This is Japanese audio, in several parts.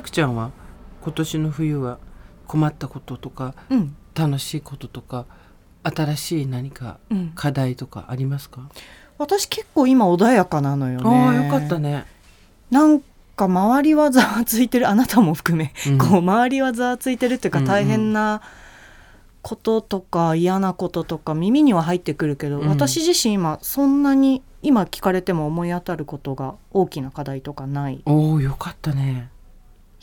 さくちゃんは今年の冬は困ったこととかうん。楽しいこととか新しい何かうん、課題とかありますか、私結構今穏やかなのよね。ああよかったね、なんか周りはざわついてる。あなたも含め、うん。こう周りはざわついてるっていうかうんうん。大変なこととか嫌なこととか耳には入ってくるけど、うん。私自身今そんなに今聞かれても思い当たることが大きな課題とかない。おおよかったね、ひ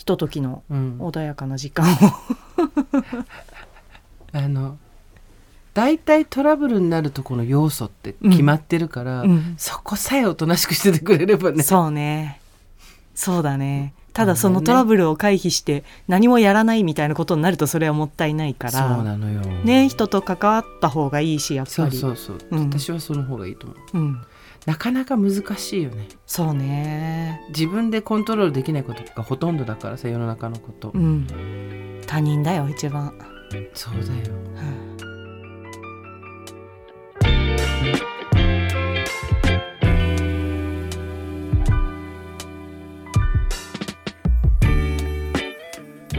とときのうん、穏やかな時間を。あの大体トラブルになるとこの要素って決まってるから、うん。そこさえおとなしくしててくれればね。そうね。そうだねただそのトラブルを回避して何もやらないみたいなことになるとそれはもったいないかそうらなのよ。ね人と関わった方がいいしやっそぱり。うそうそう、うん。私はその方がいいと思う。うん、なかなか難しいよね。そうね。自分でコントロールできないことがほとんどだからさ世の中のこと、うん。他人だよ一番、そうだよ。うん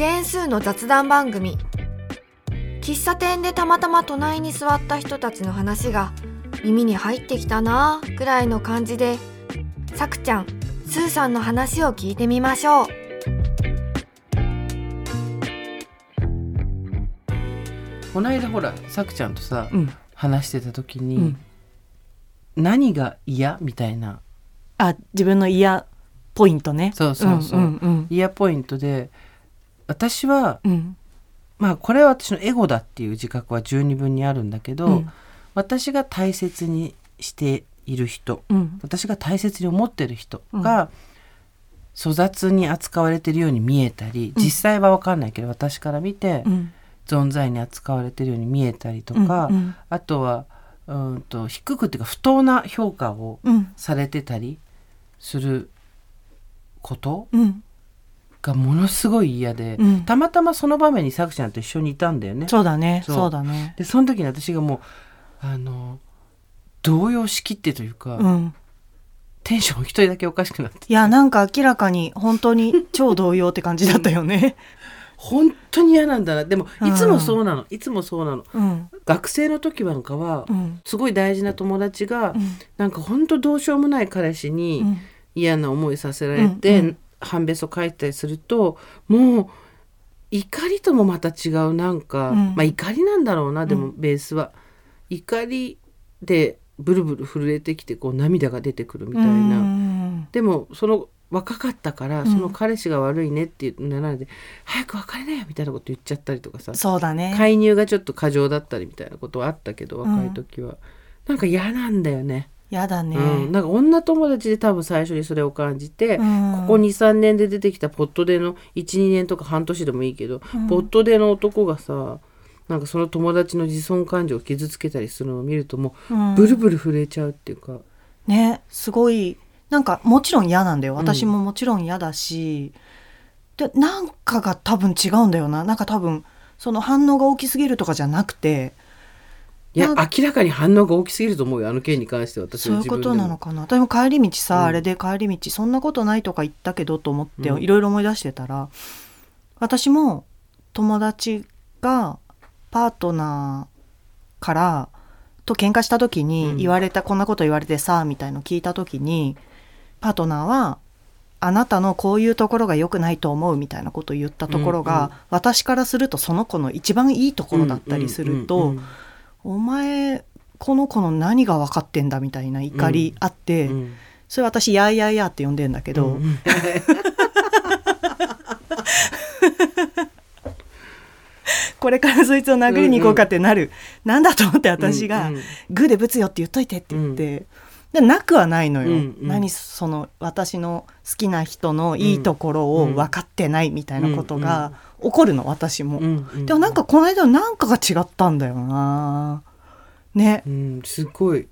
ジェーン・スーの雑談番組。喫茶店でたまたま隣に座った人たちの話が耳に入ってきたなぁくらいの感じでさくちゃんスーさんの話を聞いてみましょう。この間ほらさくちゃんとさ、うん。話してた時に、うん。何が嫌みたいな？あ自分の嫌ポイントね。そうそうそうんうん。嫌ポイントで私はうん。まあこれは私のエゴだっていう自覚は十二分にあるんだけど、うん。私が大切にしている人うん。私が大切に思ってる人が粗雑に扱われてるように見えたり、うん。実際は分かんないけど私から見てうん。存在に扱われてるように見えたりとか、うん。うん。あとはうんと低くっていうか不当な評価をうん。されてたりすることうんがものすごい嫌で、うん。たまたまその場面にさくちゃんと一緒にいたんだよね。そうだね。そう。だね。でその時に私がもうあの動揺しきってというか、うん。テンション一人だけおかしくなって。いやなんか明らかに本当に超同様って感じだったよね。本当に嫌なんだな。でもうん。いつもそうなの、いつもそうなの。うん。学生の時なんかは、うん。すごい大事な友達が、うん。なんか本当どうしようもない彼氏にうん。嫌な思いさせられて、うん。うん半べそ書いたりするともう怒りともまた違うなんか、うん。まあ怒りなんだろうなでもうベースは、怒りでブルブル震えてきてこう涙が出てくるみたいな、うん。でもその若かったから、うん。その彼氏が悪いねっていうなので早く別れなよみたいなこと言っちゃったりとかさ。そうだね。介入がちょっと過剰だったりみたいなことはあったけどうん若い時は、なんか嫌なんだよねやだね。うん、なんか女友達で多分最初にそれを感じて、うん。ここ23年で出てきたポットでの12年とか半年でもいいけど、うん。ポットでの男がさなんかその友達の自尊感情を傷つけたりするのを見るともうブルブル震えちゃうっていうか、ねすごい。なんかもちろん嫌なんだよ。私ももちろん嫌だし、でなんかが多分違うんだよな。なんか多分その反応が大きすぎるとかじゃなくていや明らかに反応が大きすぎると思うよあの件に関しては私そういうことなのかな。私も帰り道さ、うん。あれで帰り道そんなことないとか言ったけどと思ってうん。いろいろ思い出してたら、私も友達がパートナーからと喧嘩した時うん。に言われた、こんなこと言われてさみたいの聞いた時にパートナーはあなたのこういうところが良くないと思うみたいなことを言ったところが、うんうん私からするとその子の一番いいところだったりすると、うんうんお前この子の何が分かってんだみたいな怒りあって、うん。うんそれ私「やーやーやー」って呼んでんだけど、うん これからそいつを殴りに行こうかってなる、なんだと思って私がうんうん「グーでぶつよ」って言っといてって。言って、でなくはないのよ、うんうん。何その私の好きな人のいいところを分かってないみたいなことが怒るの私も、うんうん。でもなんかこの間はなんかが違ったんだよな。ね。うんすごい。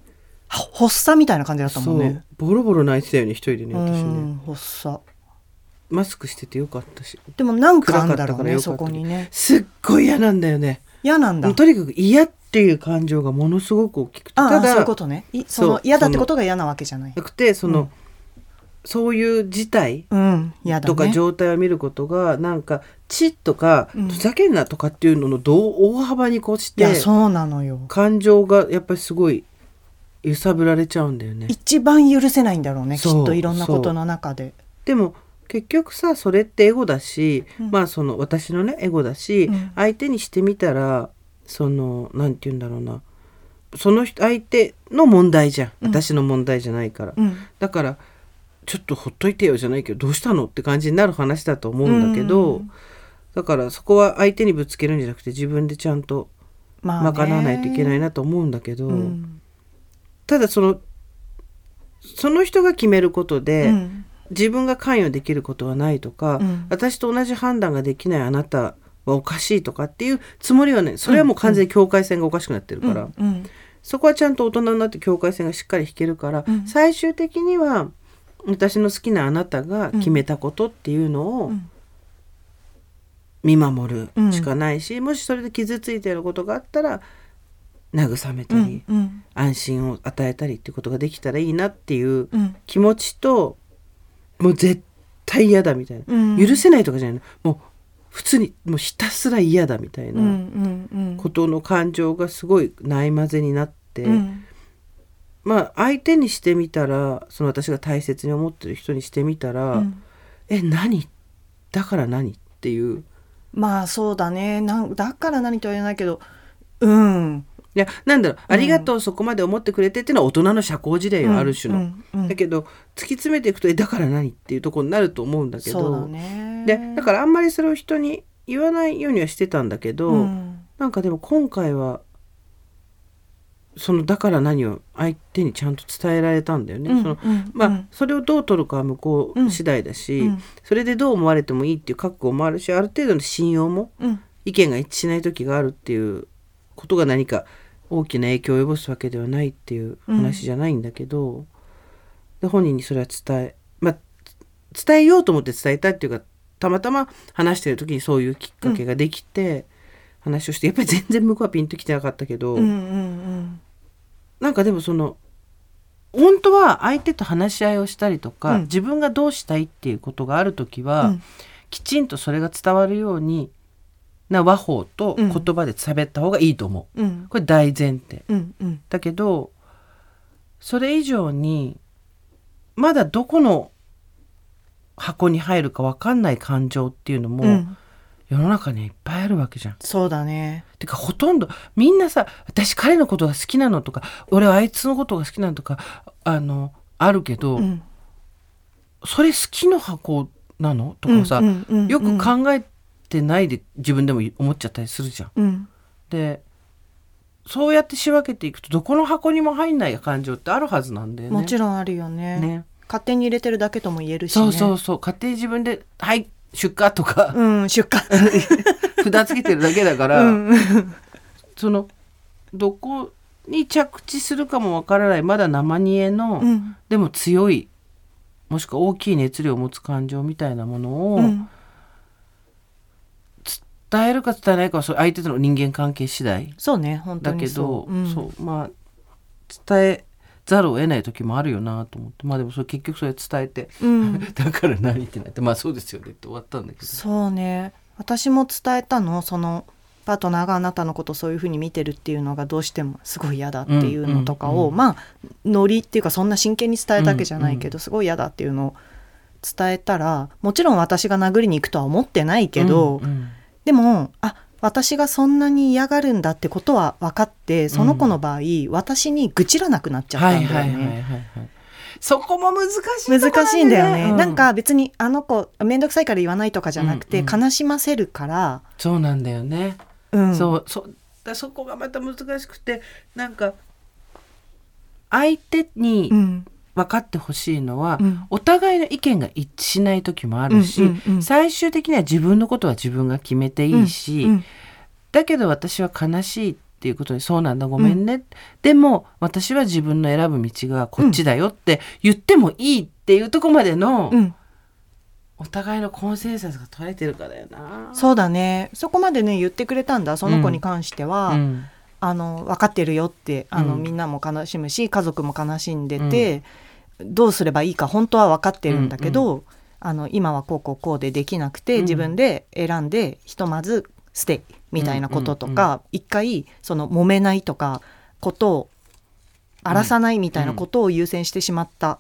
は発作みたいな感じだったもんね。ボロボロ泣いてたよね一人でねう私ね。ん発作。マスクしててよかったし。でもなんかあんだろうねそこにね。すっごい嫌なんだよね。嫌なんだ。とにかく嫌っていう感情がものすごく大きくてただそういうことね。いその嫌だってことが嫌なわけじゃない。なくてその、うんそういう事態とかね状態を見ることがなんか「チッ」とか「うん。ふざけんな」とかっていうののどう大幅に越してそうなのよ。感情がやっぱりすごい揺さぶられちゃうんだよね。一番許せないんだろうねきっといろんなことの中で。でも結局さそれってエゴだし、うん。まあその私のねエゴだし、うん。相手にしてみたらそのなんて言うんだろうな。その人相手の問題じゃん。私の問題じゃないから、うん。だからちょっとほっといてよじゃないけどどうしたのって感じになる話だと思うんだけど、うん。だからそこは相手にぶつけるんじゃなくて自分でちゃんと賄わないといけないなと思うんだけど、うん。ただそのその人が決めることで、うん。自分が関与できることはないとか、うん。私と同じ判断ができないあなたはおかしいとかっていうつもりはねそれはもう完全に境界線がおかしくなってるから、うん。そこはちゃんと大人になって境界線がしっかり引けるから、うん。最終的には私の好きなあなたが決めたことっていうのをうん。見守るしかないし、もしそれで傷ついていることがあったら慰めたうり、んうん。安心を与えたりっていうことができたらいいなっていううん。気持ちともう絶対嫌だみたいな、うん。許せないとかじゃないの。もう普通にもうひたすら嫌だみたいうんうなんうん。ことの感情がすごいないまぜになって、うんまあ相手にしてみたらその私が大切に思ってる人にしてみたら、うん。え何？だから何？っていう。まあそうだね。なんだから何とは言えないけどうん。いやなんだろう、ありがとうそこまで思ってくれてっていうのは大人の社交辞令よ、ある種の。うん。うん。だけど突き詰めていくとえだから何？っていうところになると思うんだけど。そうだね。でだからあんまりそれを人に言わないようにはしてたんだけど、うん。なんかでも今回はそのだから何を相手にちゃんと伝えられたんだよね。うんそのうんまあ、うんそれをどう取るかは向こう次第だし、うんそれでどう思われてもいいっていう覚悟もあるしある程度の信用もうん。意見が一致しない時があるっていうことが何か大きな影響を及ぼすわけではないっていう話じゃないんだけど、で本人にそれは伝えまあ伝えようと思って伝えたっていうかたまたま話してる時にそういうきっかけができて、話をしてやっぱり全然向こうはピンときてなかったけど、うんうんなんかでもその本当は相手と話し合いをしたりとか、うん。自分がどうしたいっていうことがある時は、うん。きちんとそれが伝わるようにな和法と言葉で喋った方がいいと思う。うん。これ大前提。うんうん。だけどそれ以上にまだどこの箱に入るか分かんない感情っていうのも、うん世の中にはいっぱいあるわけじゃん。そうだねてかほとんどみんなさ私彼のことが好きなのとか俺はあいつのことが好きなのとかあのあるけど、うんそれ好きの箱なのとかさ、よく考えてないで自分でも思っちゃったりするじゃん。うんでそうやって仕分けていくとどこの箱にも入んない感情ってあるはずなんだよね。もちろんあるよねね勝手に入れてるだけとも言えるしねそうそうそう勝手に自分で「はい出荷」とか、うん出荷。札つけてるだけだから、うん。そのどこに着地するかもわからない。まだ生煮えの、うん。でも強いもしくは大きい熱量を持つ感情みたいなものをうん。伝えるか伝えないかは相手との人間関係次第。そうね本当だけにどそうまあ伝えざるを得ない時もあるよなと思って。まあでもそれ結局それ伝えて、うん。だから何ってなって。まあそうですよねって終わったんだけど。そうね。私も伝えたのそのパートナーがあなたのことそういうふうに見てるっていうのがどうしてもすごい嫌だっていうのとかを、うんうんうん。まあノリっていうかそんな真剣に伝えたわけじゃないけど、すごい嫌だっていうのを伝えたらもちろん私が殴りに行くとは思ってないけど、うんうん。でもあ私がそんなに嫌がるんだってことは分かってその子の場合、私に愚痴らなくなっちゃったはいんだよね。そこも難しいとこ難しいんだよね、うなんか別にあの子面倒くさいから言わないとかじゃなくて、うんうん。悲しませるから、そうなんだよね、うん、そうそう。だそこがまた難しくてなんか相手にうん分かってほしいのは、うん。お互いの意見が一致しない時もあるし、うんうんうん最終的には自分のことは自分が決めていいし、うんだけど私は悲しいっていうことにそうなんだごめんね、でも私は自分の選ぶ道がこっちだよって言ってもいいっていうとこまでの、うん。お互いのコンセンサスが取れてるかだよな。そうだね。そこまでね言ってくれたんだその子に関しては、うん。あの分かってるよってあの、うん。みんなも悲しむし家族も悲しんでて、どうすればいいか本当は分かってるんだけど、あの今はこうこうこうでできなくて、うん。自分で選んでひとまずステイみたいなこととうんうんか、一回その揉めないとかことを荒らさないみたいなことを優先してしまった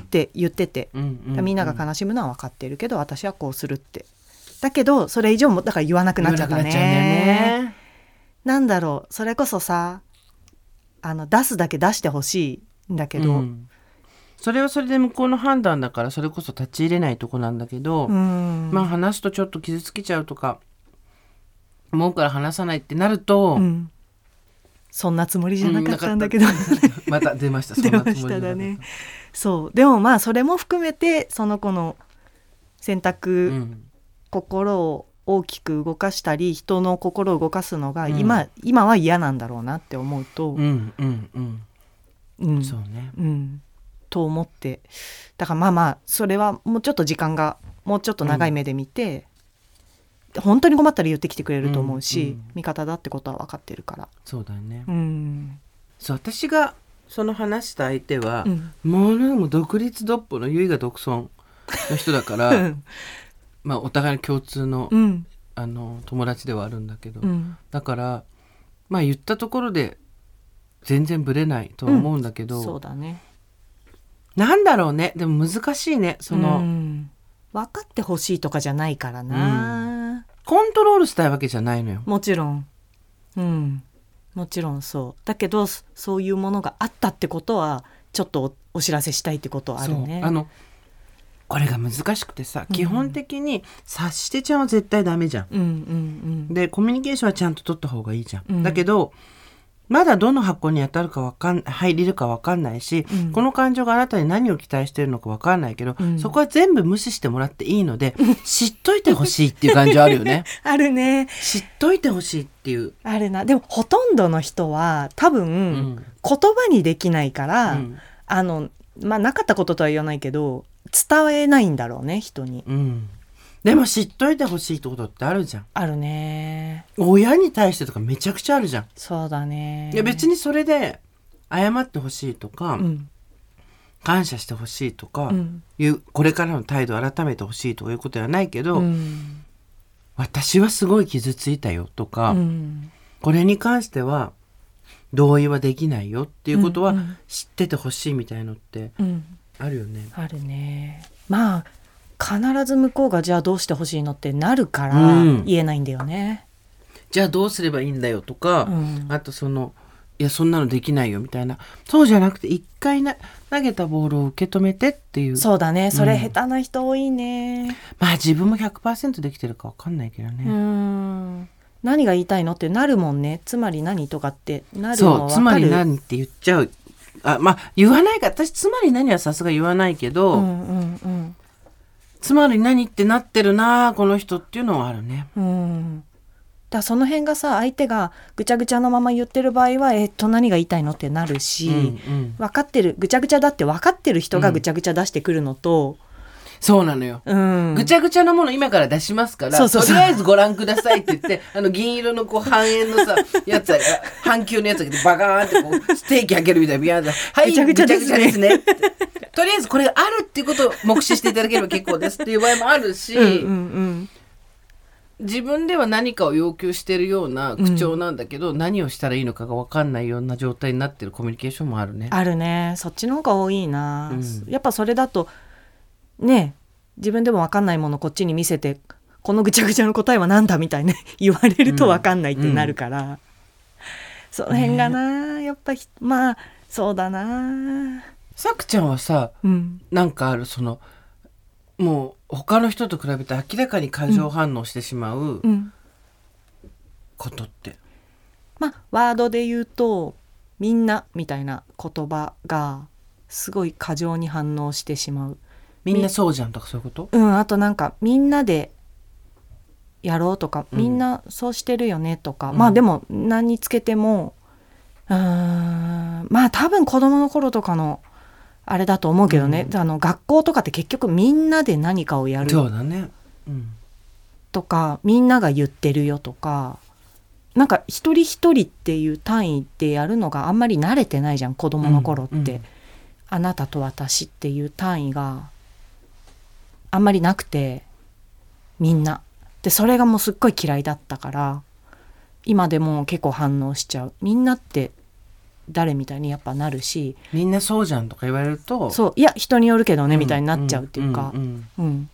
って言ってて、うんうんみんなが悲しむのは分かってるけど私はこうするって。だけどそれ以上もだから言わなくなっちゃったなねなんだろう。それこそさあの出すだけ出してほしいんだけど、うんそれはそれで向こうの判断だからそれこそ立ち入れないとこなんだけど、うん。まあ話すとちょっと傷つけちゃうとか思うから話さないってなると、うん。そんなつもりじゃなかったんだけど、また出ました。出ましただねそう。でもまあそれも含めてその子の選択、うん。心を大きく動かしたり人の心を動かすのがうん。今,、今は嫌なんだろうなって思うと、うんうんうん。うん。そうね。うん、と思ってだからまあまあそれはもうちょっと時間がもうちょっと長い目で見て、本当に困ったら言ってきてくれると思うし、うんうん味方だってことは分かってるから。そうだね、うん。そう私がその話した相手は、うん。ものも独立独歩の唯我独尊の人だからうん。まあお互いの共通の,、うん。あの友達ではあるんだけど、うん。だからまあ言ったところで全然ブレないとは思うんだけど、そうだねなんだろうね。でも難しいね。その、うん。分かってほしいとかじゃないからな、コントロールしたいわけじゃないのよ。もちろん。うん。もちろんそう。だけどそそういうものがあったってことはちょっとおお知らせしたいってことはあるね。あのこれが難しくてさ、うん。基本的に察してちゃんは絶対ダメじゃん。うんうん。でコミュニケーションはちゃんと取った方がいいじゃん。うん。だけどまだどの箱に当たるかわかん入れるかわかんないし、うん。この感情があなたに何を期待してるのかわかんないけど、うん。そこは全部無視してもらっていいので、知っといてほしいっていう感じはあるよね。あるね。知っといてほしいっていう。あるな。でもほとんどの人は多分、うん。言葉にできないから、うん。あのまあなかったこととは言わないけど伝えないんだろうね人に。うんでも知っといてほしいってことってあるじゃん。あるね。親に対してとかめちゃくちゃあるじゃん。そうだね。いや別にそれで謝ってほしいとか、うん。感謝してほしいとか、うん。いうこれからの態度を改めてほしいとかいうことではないけど、うん。私はすごい傷ついたよとか、うん。これに関しては同意はできないよっていうことは知っててほしいみたいのってうん。あるよね。あるね。まあ必ず向こうがじゃあどうしてほしいのってなるからうん。言えないんだよね。じゃあどうすればいいんだよとか、うん。あとそのいやそんなのできないよみたいな。そうじゃなくて一回な投げたボールを受け止めてっていう。そうだね。それうん下手な人多いね。まあ自分も100%できてるか分かんないけどね。うん。何が言いたいのってなるもんね。つまり何とかってなるのそうつまり何って言っちゃう。あまあ言わないか。私つまり何はさすが言わないけど、うんうんつまり何ってなってるなこの人っていうのはあるね。うん。うんだその辺がさ相手がぐちゃぐちゃのまま言ってる場合はえっと何が言いたいのってなるし、うんうん。分かってるぐちゃぐちゃだって分かってる人がぐちゃぐちゃ出してくるのと、そうなのよ。うん、ぐちゃぐちゃなもの今から出しますから、とりあえずご覧くださいって言って、あの銀色のこう半円のさ、やつが、半球のやつがバカーンってこう、ステーキ開けるみたいなビヤーンで、はい、ぐちゃぐちゃですねとりあえずこれがあるっていうことを目視していただければ結構ですっていう場合もあるし、うんうんうん。自分では何かを要求してるような口調なんだけど、何をしたらいいのかが分かんないような状態になってるコミュニケーションもあるね。あるね。そっちの方が多いな、うん。やっぱそれだとね自分でも分かんないものこっちに見せてこのぐちゃぐちゃの答えは何だみたいな 言われると分かんないってなるから、その辺がな、やっぱひまあそうだな。さくちゃんはさ、うん。なんかあるそのもう他の人と比べて明らかに過剰反応してしまううん。ことって、まあワードで言うと「みんな」みたいな言葉がすごい過剰に反応してしまうみんなそうじゃんとかそういうこと？うんあとなんかみんなでやろうとかうん。みんなそうしてるよねとか、うん。まあでも何につけてもうーんまあ多分子供の頃とかのあれだと思うけどね、うん。あの学校とかって結局みんなで何かをやる。そうだね。うん。とかみんなが言ってるよとか。なんか一人一人っていう単位でやるのがあんまり慣れてないじゃん子供の頃って、うんうん。あなたと私っていう単位があんまりなくてみんな。でそれがもうすっごい嫌いだったから今でも結構反応しちゃう。みんなって誰みたいにやっぱなるしみんなそうじゃんとか言われるとそういや人によるけどねみたいになっちゃうっていうか、んんうん、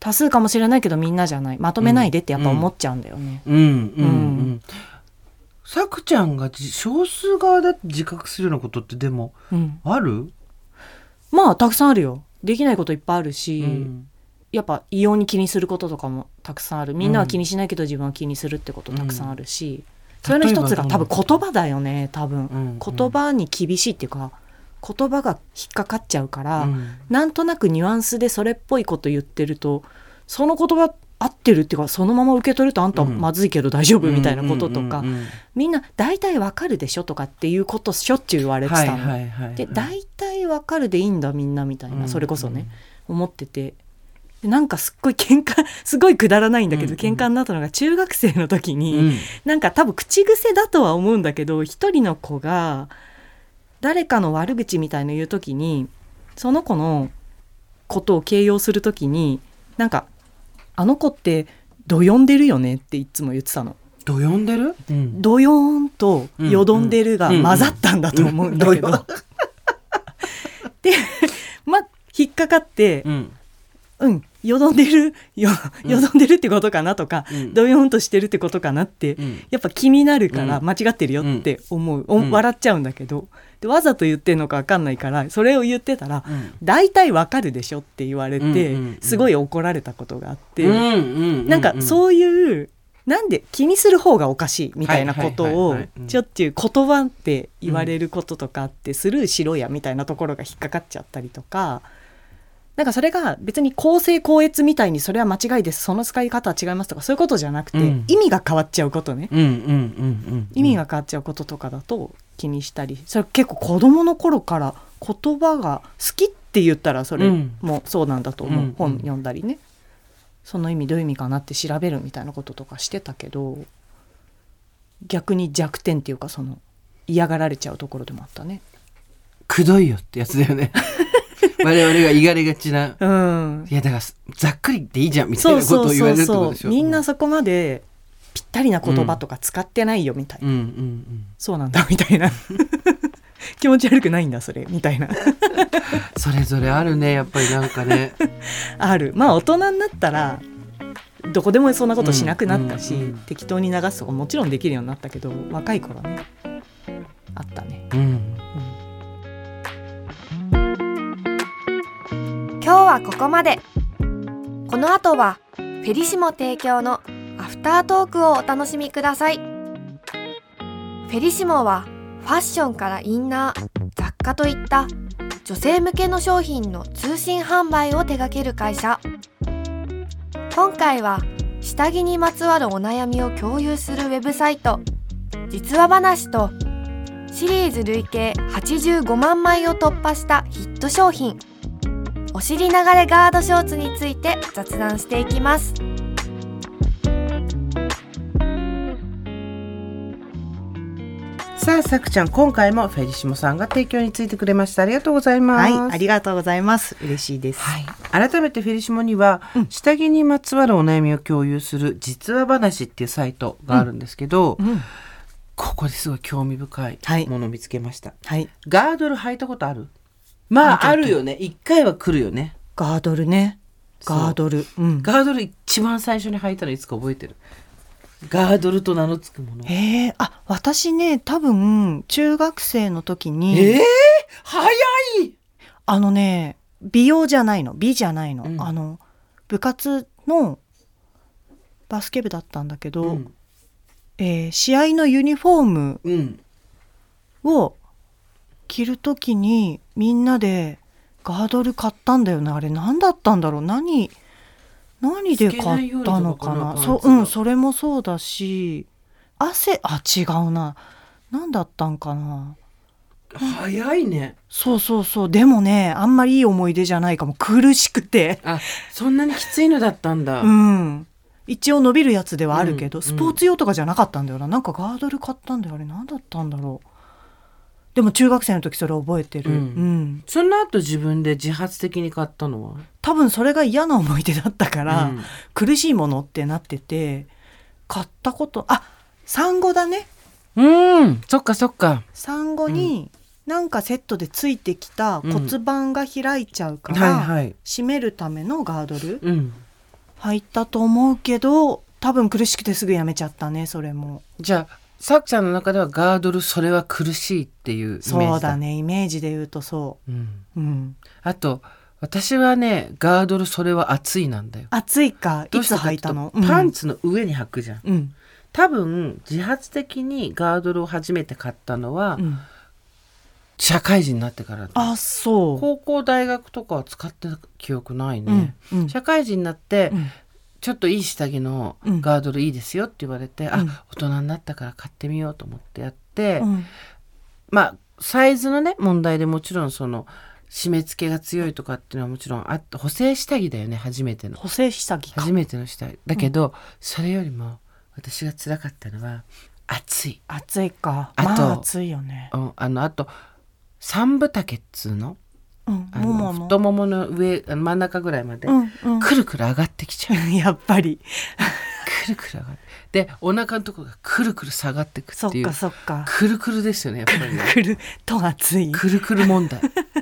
多数かもしれないけどみんなじゃない。まとめないでってやっぱ思っちゃうんだよね。うんうんうん。さくちゃんがじ少数側だって自覚するようなことってでもうん、ある、まあたくさんあるよ。できないこといっぱいあるし、うんやっぱ異様に気にすることとかもたくさんある。みんなは気にしないけど自分は気にするってことたくさんあるし、それの一つが多分言葉だよね多分、うん言葉に厳しいっていうか言葉が引っかかっちゃうから、うん。なんとなくニュアンスでそれっぽいこと言ってるとその言葉合ってるっていうかそのまま受け取るとあんたうん。まずいけど大丈夫みたいなこととか、うんうんうん。みんな大体わかるでしょとかっていうことしょっちゅう言われてはいたの。はいはい。で大体わかるでいいんだみんなみたいな、うんそれこそね、思ってて。でなんかすっごい 喧嘩すごいくだらないんだけど、うんうん。喧嘩になったのが中学生の時に、うん。なんか多分口癖だとは思うんだけど一人の子が誰かの悪口みたいの言う時にその子のことを形容する時になんか「あの子ってどよんでるよね」っていつも言ってたの。どよんでる、うん。どよーんとよどんでるが混ざったんだと思うんだけど。でまあ引っかかってうん。うんよどんでるようん。よどんでるってことかなとか、うん。どよんとしてるってことかなって、うん。やっぱ気になるからうん。間違ってるよって思う、おうん。笑っちゃうんだけど。でわざと言ってんのか分かんないからそれを言ってたらうん「大体わかるでしょ」って言われて、すごい怒られたことがあって、うなんかうそういうなんで気にする方がおかしいみたいなことをちょっちゅう言葉って言われることとかあってスルーしろやみたいなところが引っかかっちゃったりとか。なんかそれが別に公正高越みたいにそれは間違いです。その使い方は違いますとかそういうことじゃなくて、うん。意味が変わっちゃうことね、うんうん意味が変わっちゃうこととかだと気にしたりそれ結構子供の頃から言葉が好きって言ったらそれうん。もそうなんだと思う、うん。本読んだりね。その意味どういう意味かなって調べるみたいなこととかしてたけど逆に弱点っていうかその嫌がられちゃうところでもあったね。くどいよってやつだよね 我々がいがれがちな。うん。いやだからざっくりでいいじゃんみたいなことを言われるってことでしょみんなそこまでぴったりな言葉とか使ってないよみたいな、うん。うんうんそうなんだみたいな。気持ち悪くないんだそれみたいな。それぞれあるねやっぱりなんかね。ある。まあ大人になったらどこでもそんなことしなくなったし、うんうん。適当に流すとかもちろんできるようになったけど若い頃ねあったね、うん今日はここまで。この後はフェリシモ提供のアフタートークをお楽しみください。フェリシモはファッションからインナー雑貨といった女性向けの商品の通信販売を手掛ける会社。今回は下着にまつわるお悩みを共有するウェブサイト。実話話とシリーズ累計85万枚を突破したヒット商品。お尻流れガードショーツについて雑談していきます。さあさくちゃん今回もフェリシモさんが提供についてくれました。ありがとうございます。はいありがとうございます。嬉しいです、はい、改めてフェリシモには、うん。下着にまつわるお悩みを共有する実話話っていうサイトがあるんですけど、うん。ここですごい興味深はいい。ものを見つけました、はい。ガードル履いたことある？まああるよね。一回は来るよね。ガードルね。ガードル。うん。ガードル一番最初に履いたのいつか覚えてる。ガードルと名の付くもの。へえあ私ね多分中学生の時にえー、早い！あのね美容じゃないの。美じゃないの、うん。あの部活のバスケ部だったんだけど、うん、えー試合のユニフォームうん、を着る時にみんなでガードル買ったんだよね。あれ何だったんだろう。何何で買ったのかな。そううんそれもそうだし。汗あ違うな。何だったんかな。早いね。そうそうそう。でもねあんまりいい思い出じゃないかも。苦しくて。あそんなにきついのだったんだ、うん。一応伸びるやつではあるけど、うん。スポーツ用とかじゃなかったんだよな。なんかガードル買ったんだよ。あれ何だったんだろうでも中学生の時それ覚えてる、うん。うん。その後自分で自発的に買ったのは？多分それが嫌な思い出だったから、うん。苦しいものってなってて買ったことあ産後だね。うん。そっかそっか。産後になんかセットでついてきた骨盤が開いちゃうから、はいはい。締めるためのガードルうん。入ったと思うけど多分苦しくてすぐやめちゃったねそれも。じゃあさっちゃんの中ではガードルそれは苦しいっていうイメージだ。そうだねイメージで言うとそう。ん、ううん。あと私はねガードルそれは暑いなんだよ。暑いかいつ履いたの？パンツの上に履くじゃん、うん。うん多分自発的にガードルを初めて買ったのは、うん。社会人になってからだ。あそう。高校大学とかは使ってた記憶ないね、うんうん。社会人になって、うんちょっといい下着のうん。ガードルいいですよって言われて、うん。あ大人になったから買ってみようと思ってやって、うん。まあサイズのね問題でもちろんその締め付けが強いとかっていうのはもちろんあって補正下着だよね初めての。補正下着か。初めての下着。だけど、それよりも私が辛かったのは暑い、暑いか。あとまあ暑いよね。うん、あのあと三分丈っつうの？うんのの。太ももの上真ん中ぐらいまで、くるくる上がってきちゃう。やっぱり。くるくる上がって。でお腹のところがくるくる下がってくっいう。そってかそっか。くるくるですよねやっぱりね。くると暑い。くるくる問題。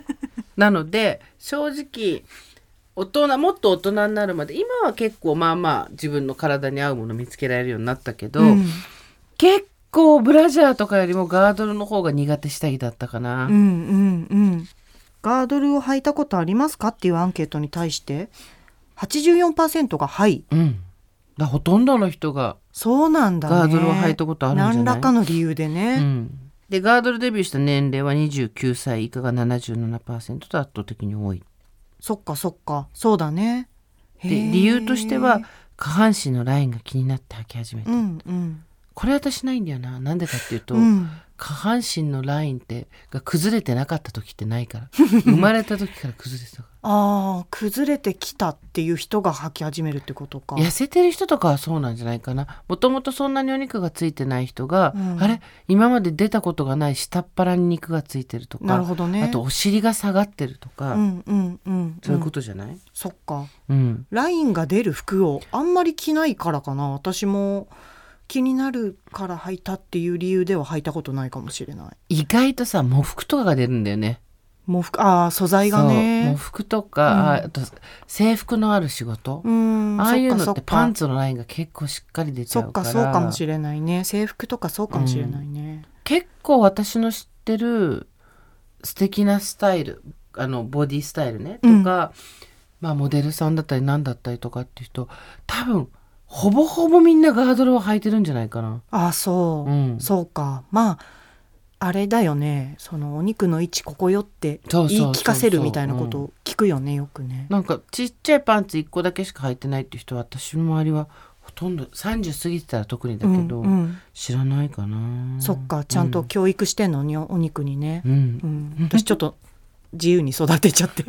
なので正直大人もっと大人になるまで今は結構まあまあ自分の体に合うもの見つけられるようになったけど、うん。結構ブラジャーとかよりもガードルの方が苦手下着だったかな、うんうんうんガードルを履いたことありますか？っていうアンケートに対して84%がはい。うん。だほとんどの人が、そうなんだね。ガードルを履いたことあるんじゃない？何らかの理由でうね、ん、でガードルデビューした年齢は29歳以下が77%と圧倒的に多い。そっかそっか。そうだね。で理由としては下半身のラインが気になって履き始めた、うんうん。これ私ないんだよな。なんでかっていうと、うん下半身のラインってが崩れてなかった時ってないから。生まれた時から崩れてたかああ崩れてきたっていう人が履き始めるってことか。ら痩せてる人とかはそうなんじゃないかな。もともとそんなにお肉がついてない人が、うん。あれ？今まで出たことがない下っ腹に肉がついてるとかなるほどね。あとお尻が下がってるとか、うんうんうんそういうこととじゃない、そっか。うん、ラインが出る服をあんまり着ないからかな。私も気になるから履いたっていう理由では履いたことないかもしれない。意外とさ喪服とかが出るんだよね。喪服ああ素材がそう喪ね服とか、うん。ああと制服のある仕事、うんああいうのそかってパンツのラインが結構しっかり出ちそっかゃうから。そうかもしれないね。制服とかそうかもしれないね、結構私の知ってる素敵なスタイルあのボディスタイルね。とうん。か、まあモデルさんだったり何だったりとかっていう人多分ほぼほぼみんなガードルを履いてるんじゃないかな。ああそう、うん。そうか。まああれだよね。そのお肉の位置ここよって言い聞かせるみたいなことを聞くよねよくね。なんかちっちゃいパンツ1個だけしか履いてないって人は私の周りはほとんど30過ぎてたら特にだけど、うんうん。知らないかな。そっかちゃんと教育してんのにお肉にね。う、ん、うん、私ちょっと自由に育てちゃって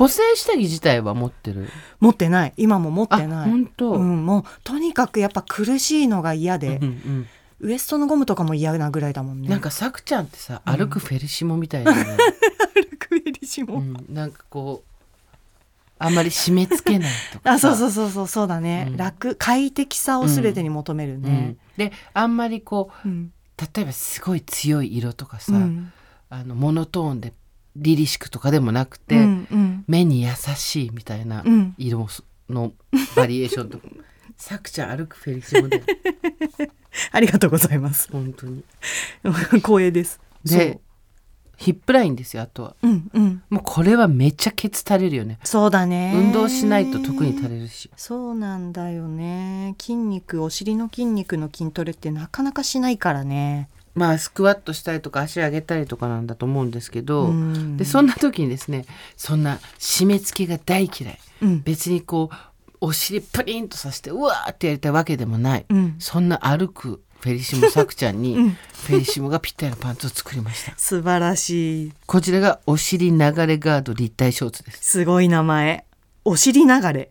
補正下着自体は持ってる？持ってない。今も持っあてない。本当？うん、もうとにかくやっぱ苦しいのが嫌で。うん、うんウエストのゴムとかも嫌なぐらいだもんね。なんかさくちゃんってさうん。歩くフェリシモみたいな、ね。クエリシモ、うん、なんかこうあんまり締め付けないとか あそうそううそうそうそうだね、うん。楽快適さを全てに求めるん。ね、であんまりこううん。例えばすごい強い色とかさ、うん。あのモノトーンでリリシックとかでもなくて、うんうん。目に優しいみたいなうん。色のバリエーションとか。さくちゃん歩くフェリシモで。ありがとうございます。本当に。光栄です。でヒップラインですよあとは。うんうん。もうこれはめっちゃケツ垂れるよね。そうだね。運動しないと特に垂れるし。そうなんだよね。筋肉お尻の筋肉の筋トレってなかなかしないからねまあスクワットしたりとか足上げたりとかなんだと思うんですけど、うん。でそんな時にですねそんな締め付けが大嫌い、うん。別にこうお尻プリンとさせてうわーってやりたいわけでもない、うん。そんな歩くフェリシモさくちゃんに、うん。フェリシモがぴったりのパンツを作りました。素晴らしい。こちらがお尻流れガード立体ショーツです。すごい名前。お尻流れ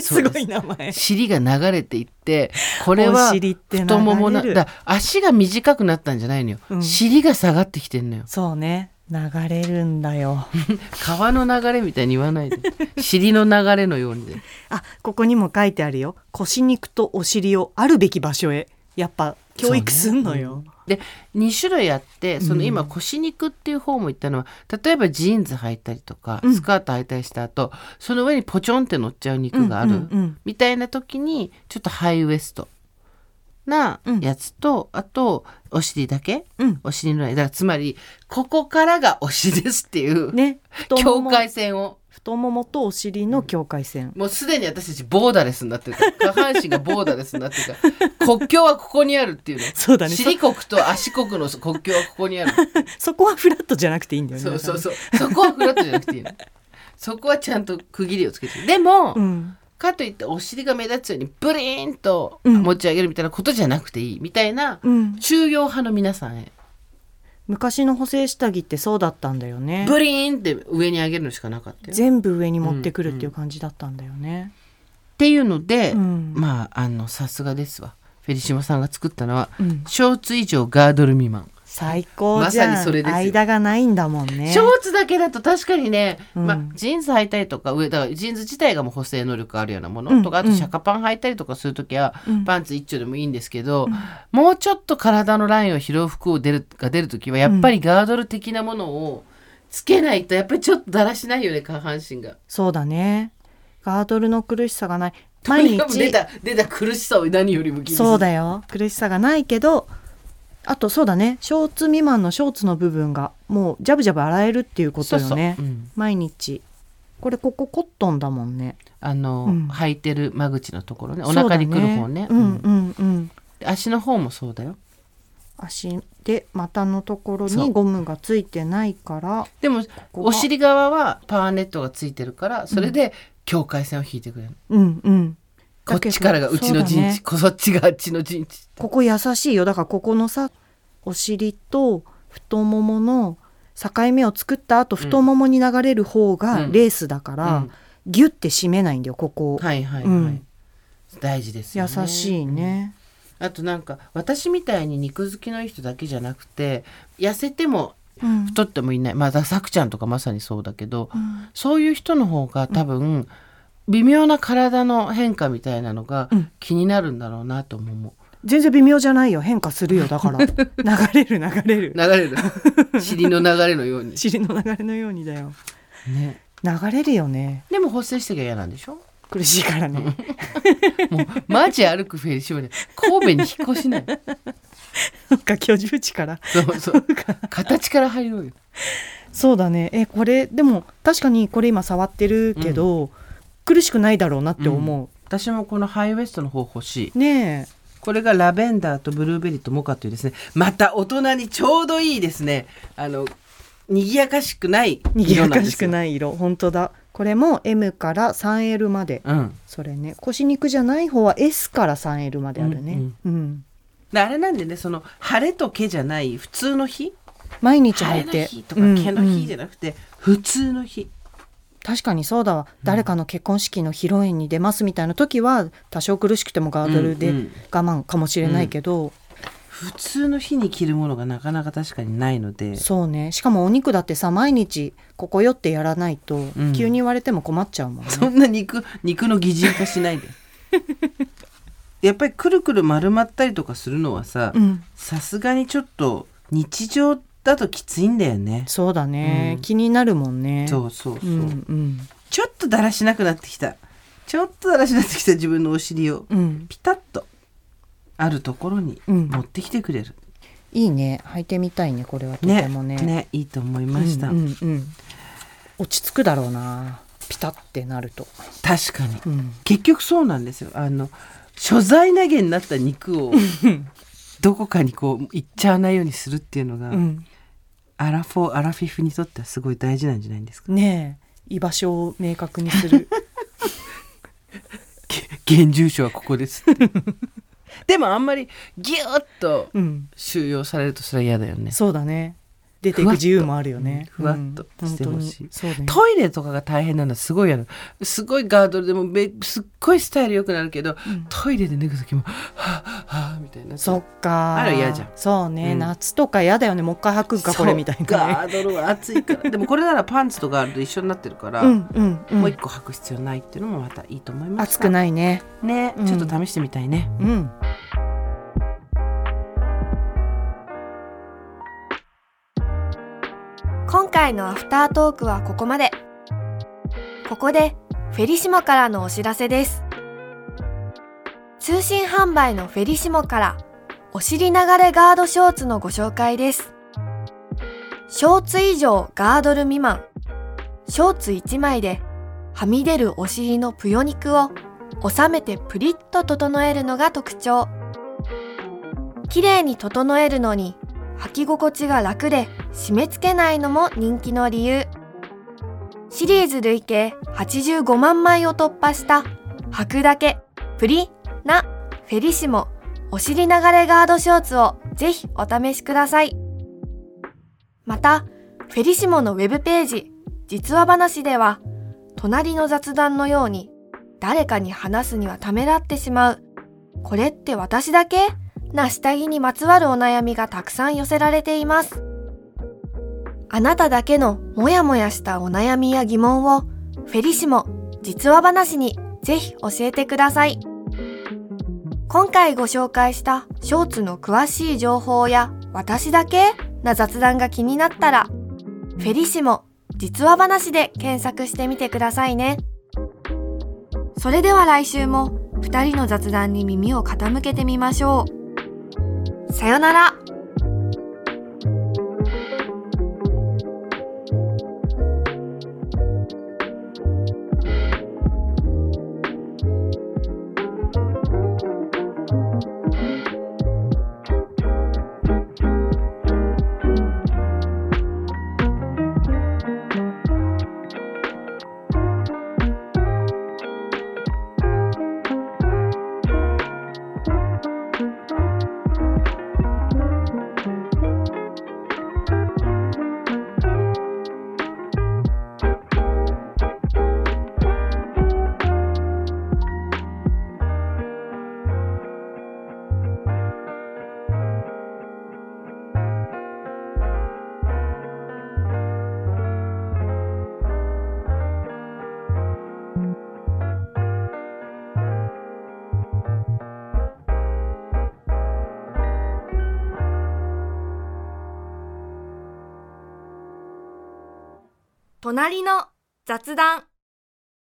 す すごい名前。尻が流れていってこれは太ももなだ足が短くなったんじゃないのよ、うん。尻が下がってきてんのよ。そうね。流れるんだよ。川の流れみたいに言わないで。尻の流れのようにであここにも書いてあるよ。腰肉とお尻をあるべき場所へ。やっぱ教育すんのよ、で2種類あってそのうん今腰肉っていう方も言ったのは例えばジーンズ履いたりとか、うん。スカート履いたりした後その上にポチョンって乗っちゃう肉がある、うんうんうん。みたいな時にちょっとハイウエストなやつと、あとお尻だけ？うん。お尻のライン。だからつまりここからがお尻ですっていう、ね。境界線を。太ももとお尻の境界線、もうすでに私たちボーダレスになってる下半身がボーダレスになってるから。国境はここにあるっていうの。そうだね。尻国と足国の 国境はここにある。そこはフラットじゃなくていいんだよねそうそうう。そうそこはフラットじゃなくていいの。そこはちゃんと区切りをつけてる。でも、ん、かといってお尻が目立つようにブリーンとうん。持ち上げるみたいなことじゃなくていいみたいな、うん、中庸派の皆さんへ。昔の補正下着ってそうだったんだよね。ブリーンって上に上げるのしかなかったよ。全部上に持ってくるっていう感じだったんだよね、っていうので、うん。まああのさすがですわ。フェリシモさんが作ったのは、うん。ショーツ以上ガードル未満最高じゃん、まさにそれですよ。間がないんだもんね。ショーツだけだと確かにね、うん。まあ、ジーンズ履いたりとか上だからジーンズ自体がもう補正能力あるようなもの、うん。とかあとうん。シャカパン履いたりとかする時は、うん。パンツ一丁でもいいんですけど、もうちょっと体のラインを拾う服を出るが出る時はやっぱりガードル的なものをつけないとやっぱりちょっとだらしないよね下半身が。そうだね。ガードルの苦しさがない。毎とにかく出日。た出た苦しさを何よりも気にする。そうだよ。苦しさがないけどあとそうだね。ショーツ未満のショーツの部分がもうジャブジャブ洗えるっていうことよね。そうん。毎日。これここコットンだもんね。あの、うん。履いてる間口のところね。お腹にくる方ね。うんうん。うんうん。で足の方もそうだよ。足で股のところにゴムがついてないからでもお尻側はパワーネットがついてるからそれで境界線を引いてくれる、うんうんこっちからがうちの陣地、そっちがあっちの陣地。ここ優しいよ。だからここのさお尻と太ももの境目を作った後太ももに流れる方がうん。レースだから、うん。ギュッて締めないんだよここ。を、はいはいはい、うん。大事ですよね。優しいね、あとなんか私みたいに肉好きの人だけじゃなくて痩せてもうん。太ってもいない。まあださくちゃんとかまさにそうだけど、うん。そういう人の方が多分、微妙な体の変化みたいなのがうん。気になるんだろうなと思う。全然微妙じゃないよ変化するよだから。流れる流れる。流れる。尻の流れのように、尻の流れのようにだよ。ね、流れるよね。でも補正してきゃ嫌なんでしょ？苦しいからね。もうマジ歩くフェリシモで神戸に引っ越しない。なんか居住地から。そうそう。形から入ろうよ。そうだね。えこれでも確かにこれ今触ってるけど、苦しくないだろうなって思私もこのハイウエストの方欲しい。うねえ。これがラベンダーとブルーベリーとモカというですねまた大人にちょうどいいですね。あの賑やかしくない賑やかしく色なんですよ。ない色。本当だ。これも M から 3L まで。うん。それね。腰肉じゃない方は S から 3L まであるね、うんうん。であれなんでねその晴れと毛じゃない普通の日？毎日晴れの履いて日とかうん毛の日じうんゃなくて、普通の日確かにそうだわ、誰かの結婚式の披露宴に出ますみたいな時は多少苦しくてもガードルでうんうん。我慢かもしれないけど、普通の日に着るものがなかなか確かにないので。そうね。しかもお肉だってさ毎日ここよってやらないと、ん。急に言われても困っちゃうもんね。そんな肉肉の擬人化しないで。やっぱりくるくる丸まったりとかするのはさうん。さすがにちょっと日常だときついんだよね。そうだね、うん。気になるもんね。そうそうそう、うんうん。ちょっとだらしなくなってきた。ちょっとだらしなってきた自分のお尻を。うん。ピタッとあるところにうん。持ってきてくれる、いいね。履いてみたいねこれはとねてもね。ね。いいと思いました、うんうんうん。落ち着くだろうな。ピタってなると、確かに。うん、結局そうなんですよ。あの所在投げになった肉をどこかにこう行っちゃわないようにするっていうのが、うん、アラフォーアラフィフにとってはすごい大事なんじゃないですか？ねえ居場所を明確にする。げ現住所はここです でもあんまりギューッとうん。収容されるとそれは嫌だよね。そうだね出ていく自由もあるよね。ふわっと。うん。してほしい。うだね。トイレとかが大変なのはすごいやるすごいガードルでもめすっごいスタイル良くなるけど、うん。トイレで脱ぐ時もはぁはぁみたいな。そっか。あら嫌じゃんそうね、うん夏とか嫌だよねもう一回履くかこれみたいなねガードルは暑いからでもこれならパンツとガードル一緒になってるから、うんうんうんもう一個履く必要ないっていうのもまたいいと思います暑くないねね、うんちょっと試してみたいねうん今回のアフタートークはここまで。ここでフェリシモからのお知らせです。通信販売のフェリシモからお尻流れガードショーツのご紹介です。ショーツ以上ガードル未満。ショーツ1枚ではみ出るお尻のぷよ肉を収めてプリッと整えるのが特徴。綺麗に整えるのに履き心地が楽で締め付けないのも人気の理由。シリーズ累計85万枚を突破した履くだけプリなフェリシモお尻流れガードショーツをぜひお試しください。また、フェリシモのウェブページ実話話では隣の雑談のように誰かに話すにはためらってしまうこれって私だけ？な下着にまつわるお悩みがたくさん寄せられています。あなただけのモヤモヤしたお悩みや疑問をフェリシモ実話話にぜひ教えてください。今回ご紹介したショーツの詳しい情報や私だけ？な雑談が気になったらフェリシモ実話話で検索してみてくださいね。それでは来週も二人の雑談に耳を傾けてみましょう。さよなら。隣の雑談。